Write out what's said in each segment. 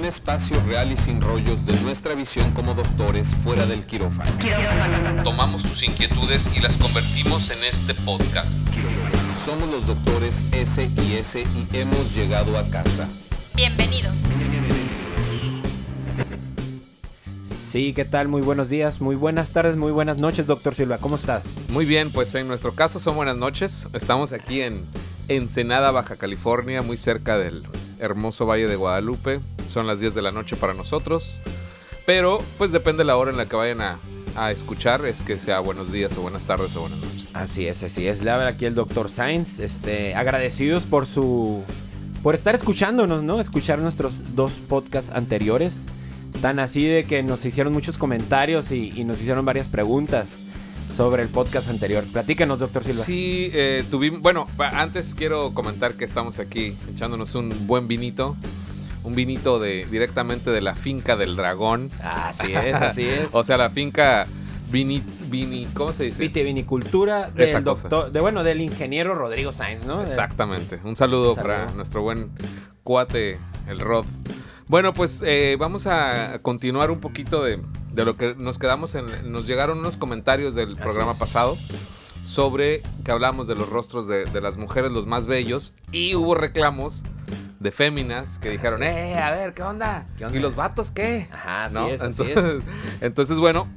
un espacio real y sin rollos de nuestra visión como doctores fuera del quirófano. Tomamos tus inquietudes y las convertimos en este podcast. Somos los doctores S y S y hemos llegado a casa. Bienvenido. Sí, ¿qué tal? Muy buenos días, muy buenas tardes, muy buenas noches, doctor Silva. ¿Cómo estás? Muy bien, pues en nuestro caso son buenas noches. Estamos aquí en Ensenada, Baja California, muy cerca del hermoso Valle de Guadalupe. Son las 10 de la noche para nosotros. Pero pues depende de la hora en la que vayan a, a escuchar, es que sea buenos días o buenas tardes o buenas noches. Así es, así es. Le habla aquí el doctor Sainz. Este, agradecidos por su. por estar escuchándonos, ¿no? Escuchar nuestros dos podcasts anteriores. Tan así de que nos hicieron muchos comentarios y, y nos hicieron varias preguntas sobre el podcast anterior. Platícanos, doctor Silva. Sí, eh, tuvimos. Bueno, antes quiero comentar que estamos aquí echándonos un buen vinito. Un vinito de directamente de la finca del dragón. Así es, así es. O sea, la finca vini, vini ¿cómo se dice? Vitivinicultura Esa del cosa. doctor, de bueno, del ingeniero Rodrigo Sainz, ¿no? Exactamente. Un saludo, Un saludo. para nuestro buen cuate, el Rod. Bueno, pues eh, vamos a continuar un poquito de, de lo que nos quedamos en. Nos llegaron unos comentarios del Así programa es. pasado sobre que hablamos de los rostros de, de las mujeres, los más bellos, y hubo reclamos de féminas que dijeron, eh, a ver, ¿qué onda? ¿Qué onda? ¿Y los vatos qué? Ajá, así ¿No? es, así entonces, entonces, bueno,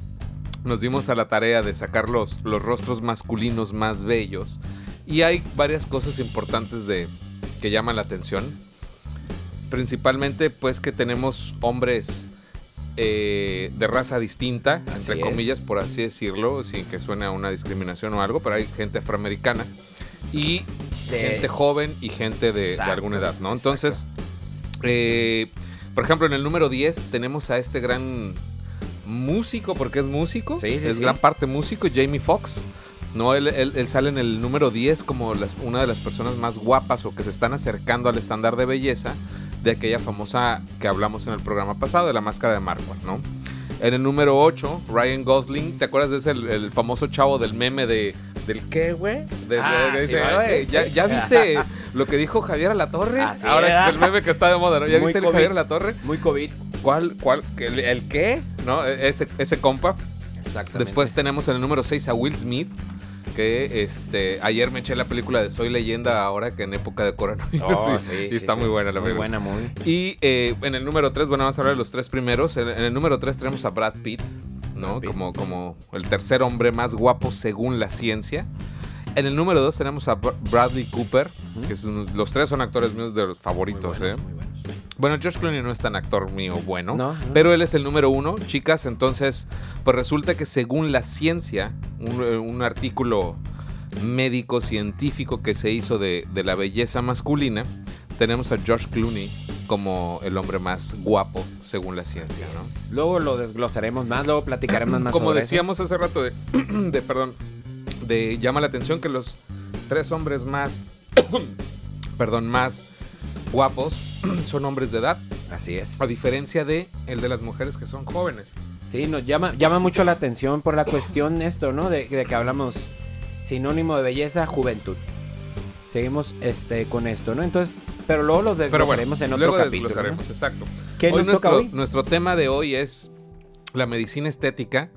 nos dimos a la tarea de sacar los, los rostros masculinos más bellos. Y hay varias cosas importantes de, que llaman la atención. Principalmente, pues, que tenemos hombres eh, de raza distinta, Así entre es. comillas, por así decirlo, sin que suene a una discriminación o algo, pero hay gente afroamericana. Y De- gente joven y gente de, de alguna edad, ¿no? Entonces, eh, por ejemplo, en el número 10 tenemos a este gran músico, porque es músico, Sí, sí, es sí. gran parte músico, Jamie Foxx. No, él, él- él sale en el número 10 como las- una de las personas más guapas o que se están acercando al estándar de belleza de aquella famosa que hablamos en el programa pasado, de la máscara de mármol, ¿no? En el número 8, Ryan Gosling, ¿te acuerdas de ese, el, el famoso chavo del meme de... ¿Del qué, güey? De- de- Ah, que sí, dice, ¿verdad? "Oye, ¿ya, ¿ya viste lo que dijo Javier a la Torre? Así Ahora es el meme que está de moda, ¿no? ¿Ya Muy viste el COVID. Javier a la Torre? Muy COVID. ¿Cuál, cuál, el, el qué? ¿No? E, Ese, ese compa. Exactamente. Después tenemos en el número 6 a Will Smith, que este ayer me eché la película de Soy Leyenda ahora que en época de coronavirus. Oh, y, sí, y sí, está sí. muy buena la Muy película. buena, muy. Y eh, en el número 3, bueno, vamos a hablar de los tres primeros. En, en el número 3 tenemos a Brad Pitt, ¿no? Como, como el tercer hombre más guapo según la ciencia. En el número 2 tenemos a Br- Bradley Cooper, que es un- los tres son actores míos de los Muy favoritos, buenos, ¿eh? muy buenos. Bueno, George Clooney no es tan actor mío bueno, No, no. pero él es el número uno, chicas. Entonces, pues resulta que según la ciencia, un, eh, un artículo médico científico que se hizo de, de la belleza masculina, tenemos a George Clooney como el hombre más guapo según la ciencia, ¿no? Luego lo desglosaremos más, luego platicaremos más Como sobre eso. decíamos hace rato de, de, perdón, de llama la atención que los tres hombres más, perdón, más guapos son hombres de edad. Así es. A diferencia de el de las mujeres que son jóvenes. Sí, nos llama, llama mucho la atención por la cuestión esto, ¿no? De, de que hablamos sinónimo de belleza, juventud. Seguimos este con esto, ¿no? Entonces, pero luego bueno, desglosaremos en otro luego capítulo. desglosaremos, ¿no? exacto. ¿Qué Hoy nos nuestro, toca hoy? nuestro tema de hoy es la medicina estética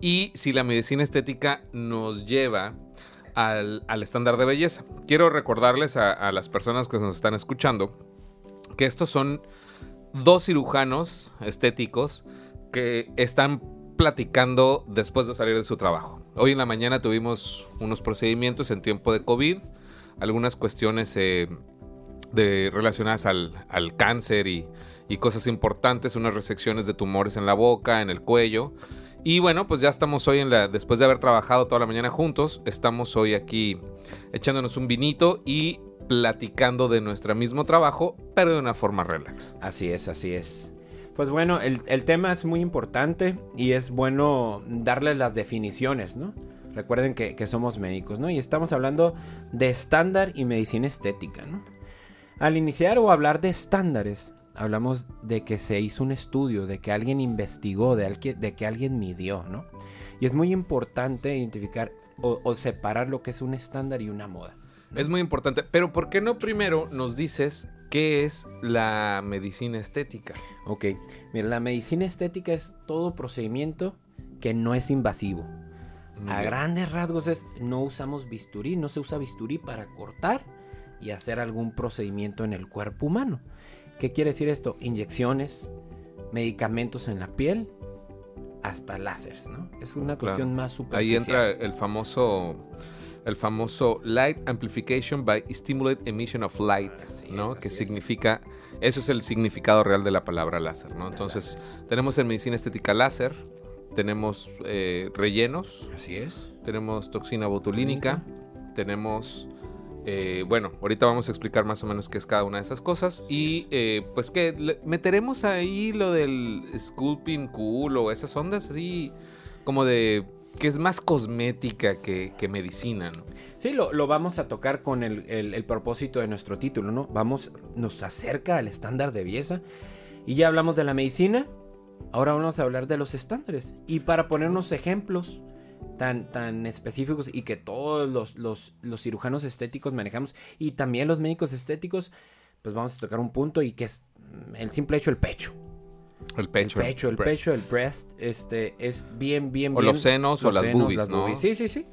y si la medicina estética nos lleva al, al estándar de belleza. Quiero recordarles a, a las personas que nos están escuchando que estos son dos cirujanos estéticos que están platicando después de salir de su trabajo. Hoy en la mañana tuvimos unos procedimientos en tiempo de COVID, algunas cuestiones eh, de, relacionadas al, al cáncer y, y cosas importantes, unas resecciones de tumores en la boca, en el cuello. Y bueno, pues ya estamos hoy en la, después de haber trabajado toda la mañana juntos, estamos hoy aquí echándonos un vinito y platicando de nuestro mismo trabajo, pero de una forma relax. Así es, así es. Pues bueno, el, el tema es muy importante y es bueno darles las definiciones, ¿no? Recuerden que, que somos médicos, ¿no? Y estamos hablando de estándar y medicina estética, ¿no? Al iniciar o hablar de estándares, hablamos de que se hizo un estudio, de que alguien investigó, de, alguien- de que alguien midió, ¿no? Y es muy importante identificar o, o separar lo que es un estándar y una moda. Es muy importante, pero ¿por qué no primero nos dices ¿Qué es la medicina estética? Ok, mira, la medicina estética es todo procedimiento que no es invasivo. A grandes rasgos es, no usamos bisturí, no se usa bisturí para cortar y hacer algún procedimiento en el cuerpo humano. ¿Qué quiere decir esto? Inyecciones, medicamentos en la piel, hasta láseres, ¿no? Es una Claro. cuestión más Ahí superficial. entra el famoso el famoso light amplification by stimulate emission of light, Así ¿no? es, que es. significa eso es el significado real de la palabra láser, ¿no? Entonces, tenemos en medicina estética láser, tenemos eh, rellenos, Así es. tenemos toxina botulínica, tenemos eh, bueno, ahorita vamos a explicar más o menos qué es cada una de esas cosas y eh, pues que meteremos ahí lo del sculpting cool o esas ondas así como de que es más cosmética que, que medicina, ¿no? Sí, lo, lo vamos a tocar con el, el- el propósito de nuestro título, ¿no? Vamos, nos acerca al estándar de belleza. Y ya hablamos de la medicina, ahora vamos a hablar de los estándares. Y para poner unos ejemplos tan, tan específicos y que todos los, los, los cirujanos estéticos manejamos y también los médicos estéticos, pues vamos a tocar un punto y que es mm, el simple hecho, el pecho. El pecho. el pecho, el breast. pecho, el breast, este, es bien, bien, O bien- los senos o las boobies, ¿no? Sí, sí, sí.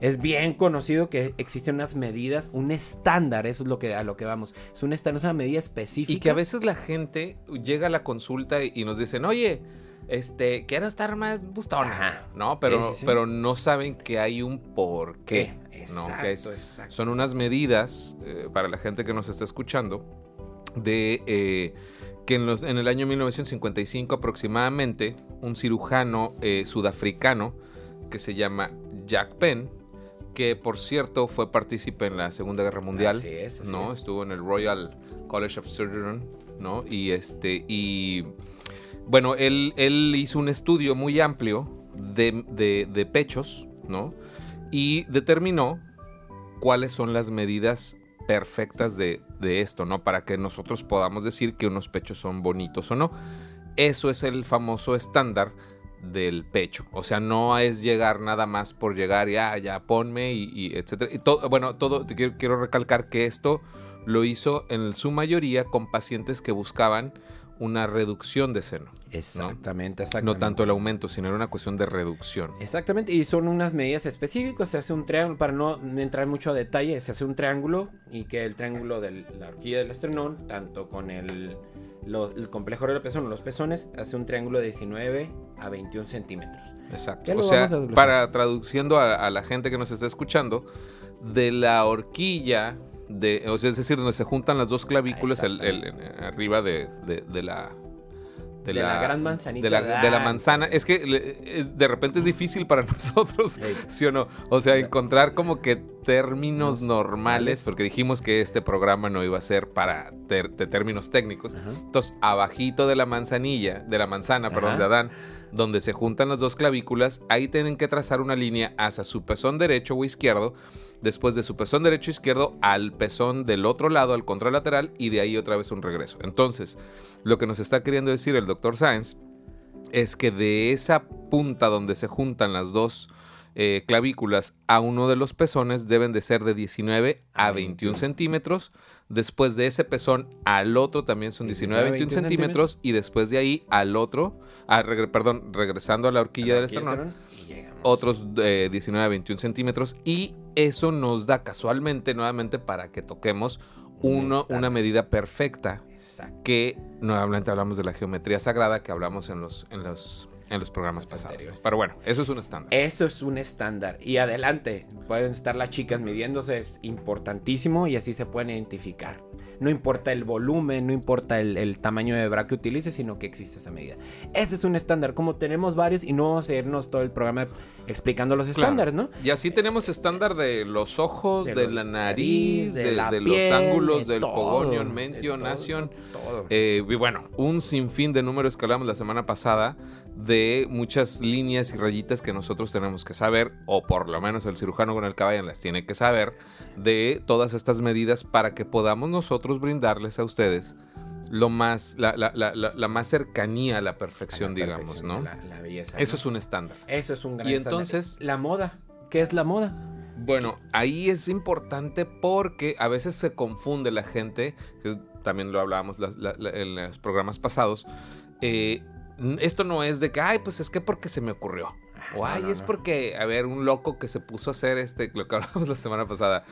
Es bien conocido que existen unas medidas, un estándar, eso es lo que a lo que vamos. Es un estándar, es una medida específica. Y que a veces la gente llega a la consulta y nos dicen, oye, este, quiero estar más bustona, Ajá. ¿no? Pero, Sí, sí, sí. pero no saben que hay un por qué, ¿no? Exacto, Que es- exacto. son unas medidas, eh, para la gente que nos está escuchando, de eh, que en, los- en el año 1955 aproximadamente, un cirujano eh, sudafricano que se llama Jack Penn, que por cierto fue partícipe en la Segunda Guerra Mundial, Así es, así ¿no? es. Estuvo en el Royal College of Surgeons, ¿no? Y este, y bueno, él, él hizo un estudio muy amplio de, de- pechos, ¿no? Y determinó cuáles son las medidas perfectas de, de esto, ¿no? Para que nosotros podamos decir que unos pechos son bonitos o no. Eso es el famoso estándar del pecho. O sea, no es llegar nada más por llegar y ah, ya ponme y, etcétera. Y todo, bueno, todo, quiero, quiero recalcar que esto lo hizo en su mayoría con pacientes que buscaban una reducción de seno. Exactamente, exactamente. No tanto el aumento, sino era una cuestión de reducción. Exactamente, y son unas medidas específicas, se hace un triángulo, para no entrar mucho a detalle, se hace un triángulo y que el triángulo de la horquilla del esternón, tanto con el, lo- el complejo del pezón o los pezones, hace un triángulo de 19 a 21 centímetros. Exacto. O sea, para traduciendo a, a la gente que nos está escuchando, de la horquilla, de, o sea, es decir, donde se juntan las dos clavículas, el, el- arriba de, de- de la... De la gran manzanita De la, de la manzana. Es que le- es- de repente es difícil para nosotros. ¿sí o no? O sea, encontrar como que términos normales, porque dijimos que este programa no iba a ser para ter- de términos técnicos. Ajá. Entonces, abajito de la manzanilla, de la manzana, perdón, de Adán, donde se juntan las dos clavículas, ahí tienen que trazar una línea hacia su pezón derecho o izquierdo, después de su pezón derecho o izquierdo al pezón del otro lado, al contralateral, y de ahí otra vez un regreso. Entonces, lo que nos está queriendo decir el doctor Sáenz es que de esa punta donde se juntan las dos eh, clavículas a uno de los pezones deben de ser de 19 a A 21 21. centímetros. Después de ese pezón al otro también son 19 a 21 centímetros. Y después de ahí al otro, regre- perdón, regresando a la horquilla del esternón, otros eh, 19 a 21 centímetros. Y eso nos da casualmente nuevamente para que toquemos Un uno, una medida perfecta Exacto. que nuevamente hablamos de la geometría sagrada que hablamos en los, en los, en los programas Los pasados. anteriores. Pero bueno, eso es un estándar. Eso es un estándar. Y adelante, pueden estar las chicas midiéndose, es importantísimo y así se pueden identificar. No importa el volumen, no importa el, el tamaño de bra que utilices, sino que existe esa medida. Ese es un estándar. Como tenemos varios y no vamos a irnos todo el programa explicando los Claro. estándares, ¿no? Y así tenemos estándar de los ojos, de, De los la nariz, de, de la de los piel, ángulos, de del todo, pogonion, mentio, todo, nación. Eh, y bueno, un sinfín de números que hablamos la semana pasada de muchas líneas y rayitas que nosotros tenemos que saber, o por lo menos el cirujano con el vayan las tiene que saber, de todas estas medidas para que podamos nosotros brindarles a ustedes lo más, la, la- la- la- la más cercanía a la perfección, A digamos, perfección ¿no? La, belleza. Eso ¿no? es un estándar. Eso es un gran Y estándar. entonces- La moda. ¿Qué es la moda? Bueno, ahí es importante porque a veces se confunde la gente, que también lo hablábamos en los programas pasados, eh, esto no es de que, ay, pues es que porque se me ocurrió. O, no, ay, no, es no. porque, a ver, un loco que se puso a hacer este, lo que hablábamos la semana pasada,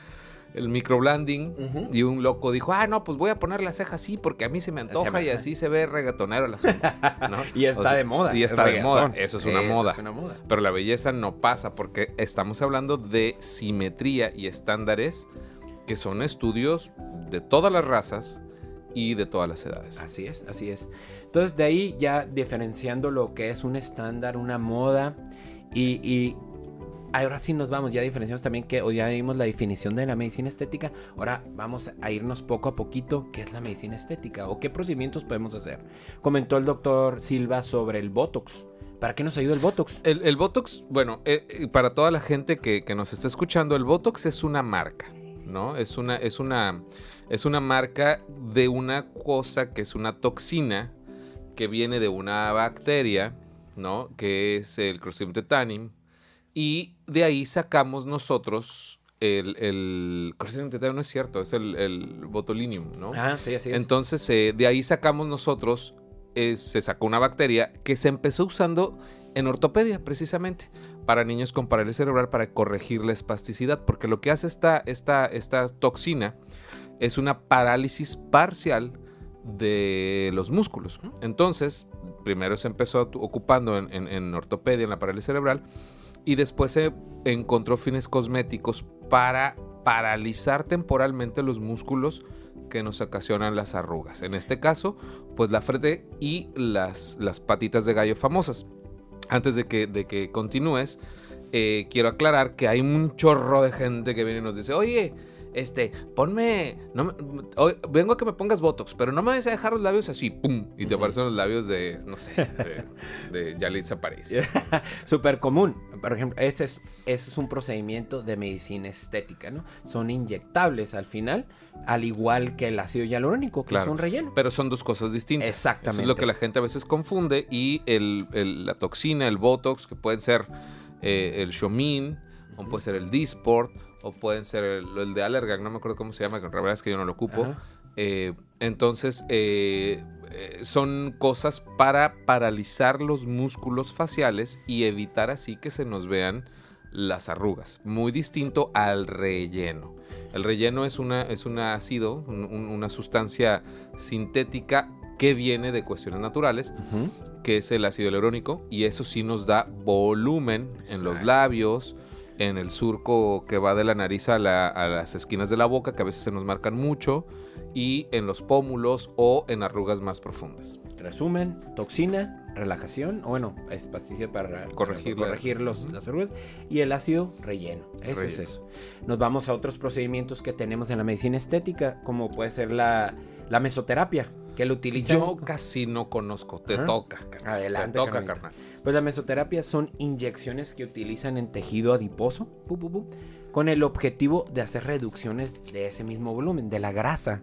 el microblending, Ujú. y un loco dijo, ah, no, pues voy a poner la ceja así porque a mí se me antoja me- y así se ve reggaetonero el asunto. ¿no? Y está O sea, de moda. Y está de moda. Eso es una Eso moda. es una moda. Pero la belleza no pasa porque estamos hablando de simetría y estándares que son estudios de todas las razas y de todas las edades. Así es, así es. Entonces de ahí ya diferenciando lo que es un estándar, una moda y, y ahora sí nos vamos, ya diferenciamos también que hoy ya vimos la definición de la medicina estética, ahora vamos a irnos poco a poquito qué es la medicina estética o qué procedimientos podemos hacer. Comentó el doctor Silva sobre el Botox. ¿Para qué nos ayuda el Botox? El, el Botox, bueno, eh, eh, para toda la gente que, que nos está escuchando, el Botox es una marca, ¿no? Es una, es una, es una marca de una cosa que es una toxina que viene de una bacteria, ¿no? Que es el Clostridium tetani. Y de ahí sacamos nosotros el, el Clostridium no es cierto, es el, el botulinium, ¿no? Ah, sí, así es. Entonces, eh, de ahí sacamos nosotros, eh, se sacó una bacteria que se empezó usando en ortopedia, precisamente, para niños con parálisis cerebral, para corregir la espasticidad, porque lo que hace esta, esta, esta toxina es una parálisis parcial de los músculos. Entonces, primero se empezó ocupando en, en- en ortopedia, en la parálisis cerebral, y después se encontró fines cosméticos para paralizar temporalmente los músculos que nos ocasionan las arrugas. En este caso, pues la frente y las, las patitas de gallo famosas. Antes de que, de que continúes, eh, quiero aclarar que hay un chorro de gente que viene y nos dice, oye, este, ponme, no me- hoy- vengo a que me pongas Botox, pero no me vayas a dejar los labios así, pum, y te aparecen los labios de, no sé, de, de Yalitza París. Súper común. Por ejemplo, este es, ese es un procedimiento de medicina estética, ¿no? Son inyectables al final, al igual que el ácido hialurónico, que Claro. es un relleno. Pero son dos cosas distintas. Exactamente. Eso es lo que la gente a veces confunde. Y el, el- la toxina, el Botox, que pueden ser eh, el Shomin, o puede ser el Disport, o pueden ser el, el de Allergan, no me acuerdo cómo se llama, que la verdad es que yo no lo ocupo. Eh, entonces, eh, eh, son cosas para paralizar los músculos faciales y evitar así que se nos vean las arrugas. Muy distinto al relleno. El relleno es, una, es un ácido, un- un- una sustancia sintética que viene de cuestiones naturales, que es el ácido hialurónico, y eso sí nos da volumen en los labios, en el surco que va de la nariz a, la- a las esquinas de la boca, que a veces se nos marcan mucho, y en los pómulos o en arrugas más profundas. Resumen, toxina, relajación, o bueno, espasticidad para Corregir para corregir los- las arrugas, y el ácido relleno. Ese es eso. Nos vamos a otros procedimientos que tenemos en la medicina estética, como puede ser la, la mesoterapia, que lo utilizan... Yo casi no conozco, te Ajá. toca. carnal, Adelante, Te toca, carnalito. carnal. Pues la mesoterapia son inyecciones que utilizan en tejido adiposo pu, pu, pu, con el objetivo de hacer reducciones de ese mismo volumen, de la grasa.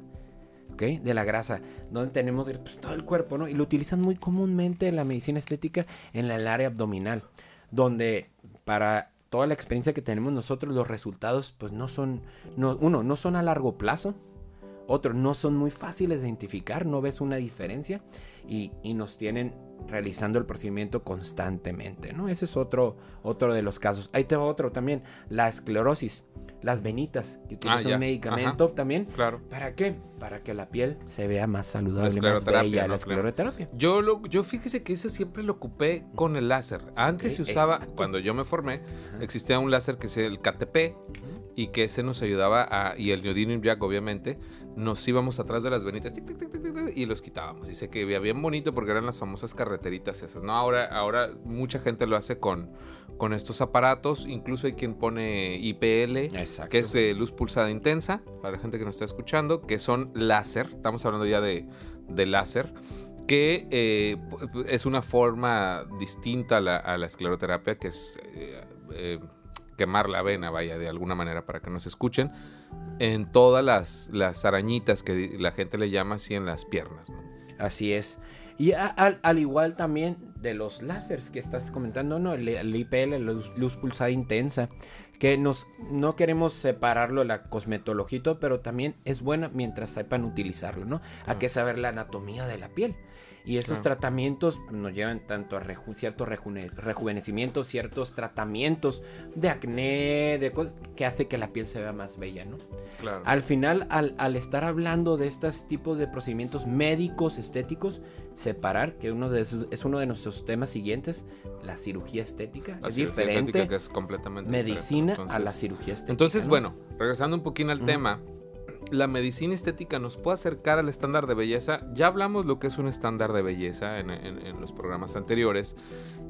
¿Ok? De la grasa, donde tenemos pues, todo el cuerpo, ¿no? Y lo utilizan muy comúnmente en la medicina estética en el área abdominal, donde para toda la experiencia que tenemos nosotros, los resultados, pues no son, no, uno, no son a largo plazo, otro, no son muy fáciles de identificar, no ves una diferencia y, y nos tienen realizando el procedimiento constantemente, ¿no? Ese es otro, otro de los casos. Ahí te va otro también, la esclerosis, las venitas, que Ah, utilizan ya. un medicamento también. Claro. ¿Para qué? Para que la piel se vea más saludable, más bella, ¿no? la Claro. escleroterapia. Yo, lo, yo fíjese que ese siempre lo ocupé con el láser. Antes se usaba, exacto. cuando yo me formé, Ajá. existía un láser que es el KTP y que ese nos ayudaba a, y el neodymium jack obviamente, nos íbamos atrás de las venitas tic, tic, tic, tic, tic, y los quitábamos. Y se que veía bien bonito porque eran las famosas carreteritas esas. No, ahora, ahora mucha gente lo hace con, con estos aparatos. Incluso hay quien pone IPL, Exacto. que es eh, luz pulsada intensa, para la gente que nos está escuchando, que son láser. Estamos hablando ya de, de láser que eh, es una forma distinta a la, a la escleroterapia, que es eh, eh, quemar la vena, vaya, de alguna manera, para que nos escuchen, en todas las, las arañitas que la gente le llama así en las piernas. ¿no? Así es. Y al igual también de los láseres que estás comentando, ¿no? El, el IPL, la luz, pulsada intensa, que nos, no queremos separarlo de la cosmetología, pero también es buena mientras sepan utilizarlo, ¿no? Hay que saber la anatomía de la piel. Y esos tratamientos nos llevan tanto a ciertos rejuvenecimientos, ciertos tratamientos de acné, de que hace que la piel se vea más bella, ¿no? Claro. Al final, al, estar hablando de estos tipos de procedimientos médicos, estéticos, separar, que uno de es uno de nuestros temas siguientes, la cirugía estética. es diferente. que es completamente medicina a la cirugía estética. Entonces, bueno, regresando un poquito al tema la medicina estética nos puede acercar al estándar de belleza. Ya hablamos lo que es un estándar de belleza en, los programas anteriores,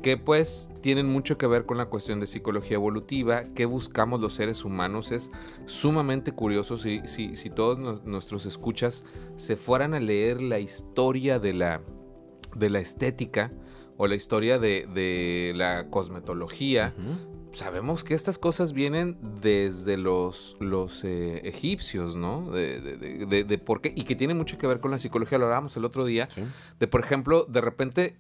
que pues tienen mucho que ver con la cuestión de psicología evolutiva, qué buscamos los seres humanos. Es sumamente curioso si, si, todos nuestros escuchas se fueran a leer la historia de la, de la estética o la historia de, la cosmetología sabemos que estas cosas vienen desde los, los eh, egipcios, ¿no? De, de, por qué, y que tiene mucho que ver con la psicología, lo hablábamos el otro día, de por ejemplo, de repente,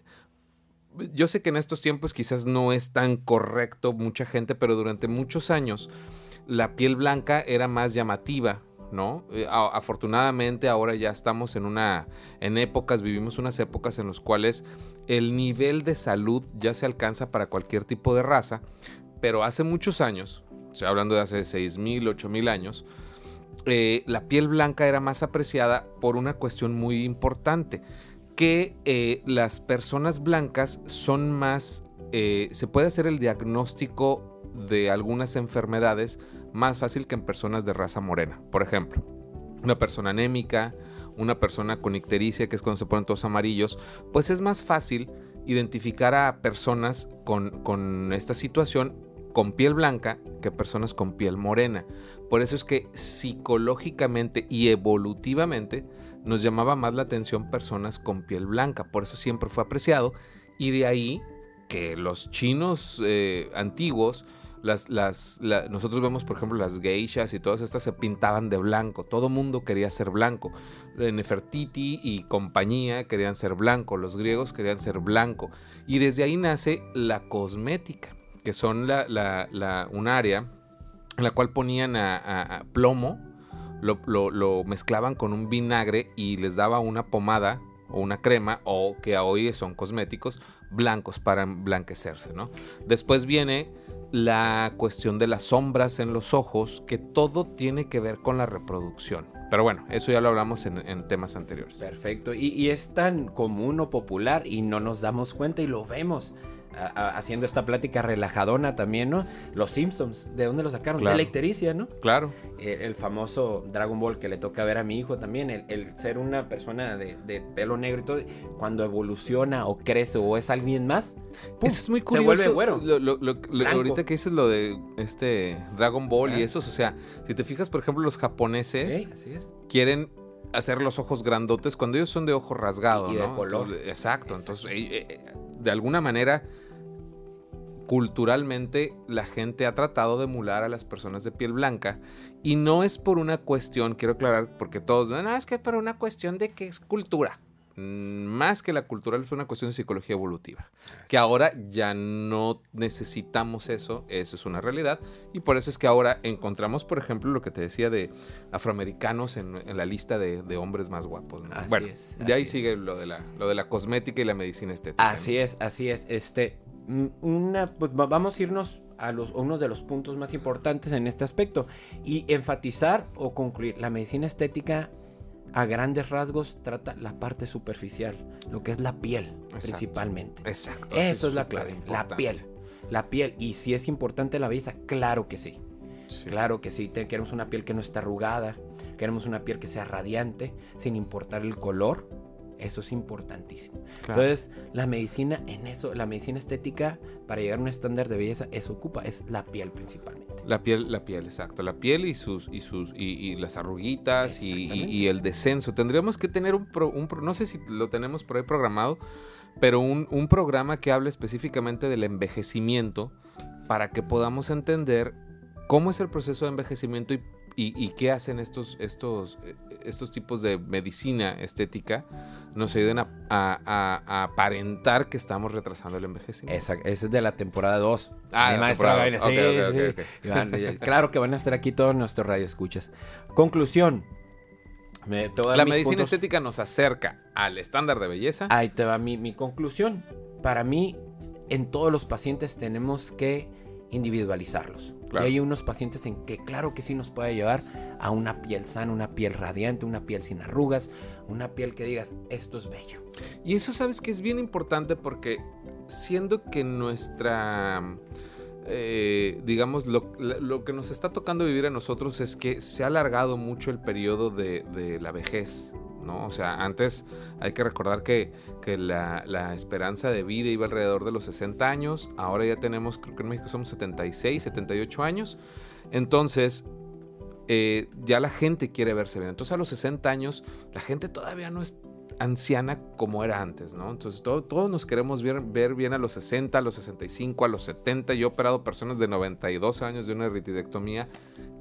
yo sé que en estos tiempos quizás no es tan correcto mucha gente, pero durante muchos años la piel blanca era más llamativa, ¿no? Eh, afortunadamente ahora ya estamos en una en épocas, vivimos unas épocas en las cuales el nivel de salud ya se alcanza para cualquier tipo de raza, pero hace muchos años, estoy hablando de hace 6.000, 8.000 años, eh, la piel blanca era más apreciada por una cuestión muy importante, que eh, las personas blancas son más, eh, se puede hacer el diagnóstico de algunas enfermedades más fácil que en personas de raza morena. Por ejemplo, una persona anémica, una persona con ictericia, que es cuando se ponen todos amarillos, pues es más fácil identificar a personas con, con esta situación con piel blanca que personas con piel morena. Por eso es que psicológicamente y evolutivamente nos llamaba más la atención personas con piel blanca. Por eso siempre fue apreciado. Y de ahí que los chinos eh, antiguos, las, nosotros vemos por ejemplo las geishas y todas estas se pintaban de blanco. Todo mundo quería ser blanco. Nefertiti y compañía querían ser blanco. Los griegos querían ser blanco. Y desde ahí nace la cosmética que son la, un área en la cual ponían plomo, lo, mezclaban con un vinagre y les daba una pomada o una crema, o que hoy son cosméticos, blancos para emblanquecerse, ¿no? Después viene la cuestión de las sombras en los ojos, que todo tiene que ver con la reproducción. Pero bueno, eso ya lo hablamos en, temas anteriores. Perfecto, y, y, es tan común o popular y no nos damos cuenta y lo vemos haciendo esta plática relajadona también, ¿no? Los Simpsons, ¿de dónde lo sacaron? De la ictericia, ¿no? Claro. Eh, el famoso Dragon Ball que le toca ver a mi hijo también, el, ser una persona de, pelo negro y todo, cuando evoluciona o crece o es alguien más, eso es muy curioso. Se vuelve güero. ahorita que dices lo de este Dragon Ball y eso, o sea, si te fijas, por ejemplo, los japoneses quieren hacer los ojos grandotes cuando ellos son de ojo rasgado, y, de color. exacto, entonces eh, eh, de alguna manera culturalmente la gente ha tratado de emular a las personas de piel blanca y no es por una cuestión, quiero aclarar, porque todos, no, es que por una cuestión de que es cultura. Mm, más que la cultural es una cuestión de psicología evolutiva, que ahora ya no necesitamos eso, eso es una realidad, y por eso es que ahora encontramos, por ejemplo, lo que te decía de afroamericanos en, la lista de, hombres más guapos. bueno, de ahí sigue lo de, la, lo de la cosmética y la medicina estética. Así es, así es. Este, una, pues vamos a irnos a, los, a uno de los puntos más importantes en este aspecto y enfatizar o concluir la medicina estética a grandes rasgos trata la parte superficial, lo que es la piel principalmente. Exacto. Eso es la clave, la piel. La piel. Y si es importante la belleza, claro que sí. Claro que sí. Queremos una piel que no esté arrugada, queremos una piel que sea radiante, sin importar el color eso es importantísimo. Entonces, la medicina en eso, la medicina estética, para llegar a un estándar de belleza, eso ocupa, es la piel principalmente. La piel, la piel, exacto. La piel y sus, y sus, y, las arruguitas y, el descenso. Tendríamos que tener un, un, no sé si lo tenemos por ahí programado, pero un, un programa que hable específicamente del envejecimiento para que podamos entender cómo es el proceso de envejecimiento y y, qué hacen estos, estos, eh, estos tipos de medicina estética? Nos ayudan a, aparentar que estamos retrasando el envejecimiento. Esa, esa es de la temporada 2. Ah, temporada sí, Claro que van a estar aquí todos nuestros radioescuchas. Conclusión. la medicina estética nos acerca al estándar de belleza. Ahí te va mi, mi conclusión. Para mí, en todos los pacientes tenemos que individualizarlos. Y hay unos pacientes en que claro que sí nos puede llevar a una piel sana, una piel radiante, una piel sin arrugas, una piel que digas, esto es bello. Y eso sabes que es bien importante porque siendo que nuestra... Eh, digamos, lo, que nos está tocando vivir a nosotros es que se ha alargado mucho el periodo de, de la vejez. ¿No? O sea, antes hay que recordar que, la, esperanza de vida iba alrededor de los 60 años, ahora ya tenemos, creo que en México somos 76, 78 años, entonces eh, ya la gente quiere verse bien. Entonces a los 60 años la gente todavía no es anciana como era antes, ¿no? Entonces todos nos queremos ver, ver, bien a los 60, a los 65, a los 70. Yo he operado personas de 92 años de una eritidectomía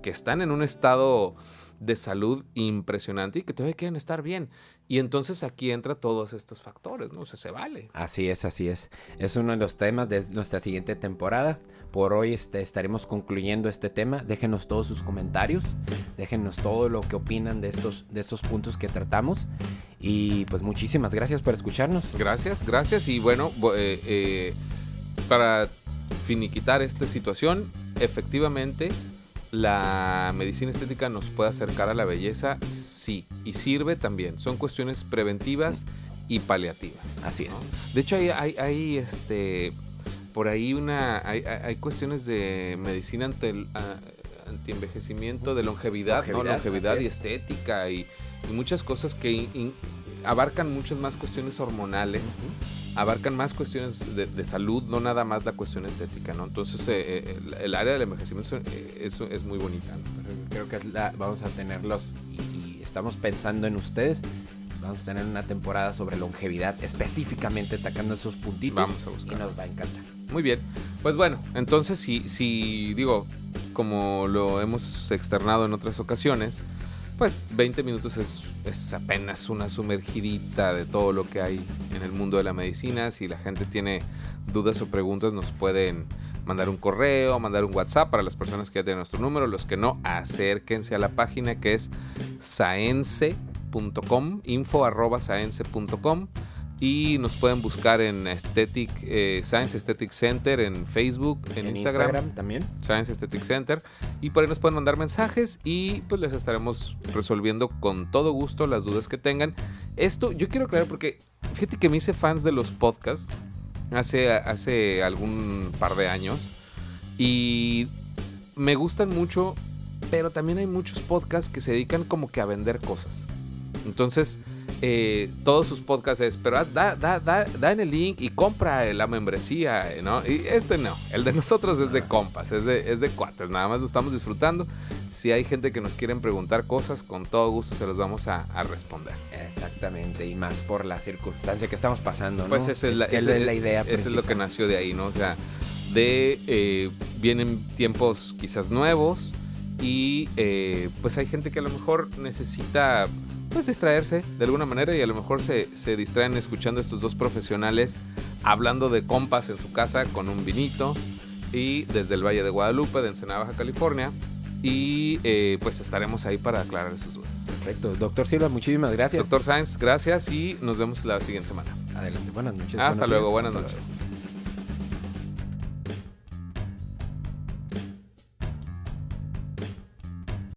que están en un estado de salud impresionante y que todavía quieren estar bien. Y entonces aquí entra todos estos factores, ¿no? O sea, se vale. Así es, así es. Es uno de los temas de nuestra siguiente temporada. Por hoy este, estaremos concluyendo este tema. Déjenos todos sus comentarios. Déjenos todo lo que opinan de estos, de estos puntos que tratamos. Y pues muchísimas gracias por escucharnos. Gracias, gracias. Y bueno, eh, eh, para finiquitar esta situación, efectivamente la medicina estética nos puede acercar a la belleza, sí, y sirve también. Son cuestiones preventivas y paliativas. Así es. De hecho, hay, hay, este, por ahí una, hay, cuestiones de medicina ante el, anti-envejecimiento, de longevidad, longevidad, y estética y, muchas cosas que abarcan muchas más cuestiones hormonales abarcan más cuestiones de, salud, no nada más la cuestión estética, ¿no? Entonces, eh, eh, el, área del envejecimiento eh, es, es muy bonita. Creo que vamos a tenerlos y, estamos pensando en ustedes. Vamos a tener una temporada sobre longevidad, específicamente atacando esos puntitos. Vamos a buscar. Y nos va a encantar. Muy bien. Pues bueno, entonces, si, si digo, como lo hemos externado en otras ocasiones, pues 20 minutos es, apenas una sumergidita de todo lo que hay en el mundo de la medicina. Si la gente tiene dudas o preguntas, nos pueden mandar un correo, mandar un WhatsApp para las personas que ya tienen nuestro número. Los que no, acérquense a la página que es saense.com, info arroba saense.com y nos pueden buscar en Aesthetic, eh, Science Aesthetic Center en Facebook, en, Instagram, también. Science Aesthetic Center. Y por ahí nos pueden mandar mensajes y pues les estaremos resolviendo con todo gusto las dudas que tengan. Esto yo quiero aclarar porque fíjate que me hice fans de los podcasts hace, hace algún par de años y me gustan mucho, pero también hay muchos podcasts que se dedican como que a vender cosas. Entonces eh, todos sus podcasts es, pero da, da, da, da, en el link y compra la membresía, ¿no? Y este no, el de nosotros es de ah. compas, es de, es de cuates, nada más lo estamos disfrutando. Si hay gente que nos quieren preguntar cosas, con todo gusto se los vamos a, responder. Exactamente, y más por la circunstancia que estamos pasando, ¿no? Pues esa es, la, es, la idea. Esa es lo que nació de ahí, ¿no? O sea, de eh, vienen tiempos quizás nuevos y eh, pues hay gente que a lo mejor necesita pues distraerse de alguna manera y a lo mejor se, se distraen escuchando a estos dos profesionales hablando de compas en su casa con un vinito y desde el Valle de Guadalupe, de Ensenada, Baja California. Y eh, pues estaremos ahí para aclarar sus dudas. Perfecto. Doctor Silva, muchísimas gracias. Doctor Sáenz, gracias y nos vemos la siguiente semana. Adelante. Buenas noches. Hasta luego. Buenas noches.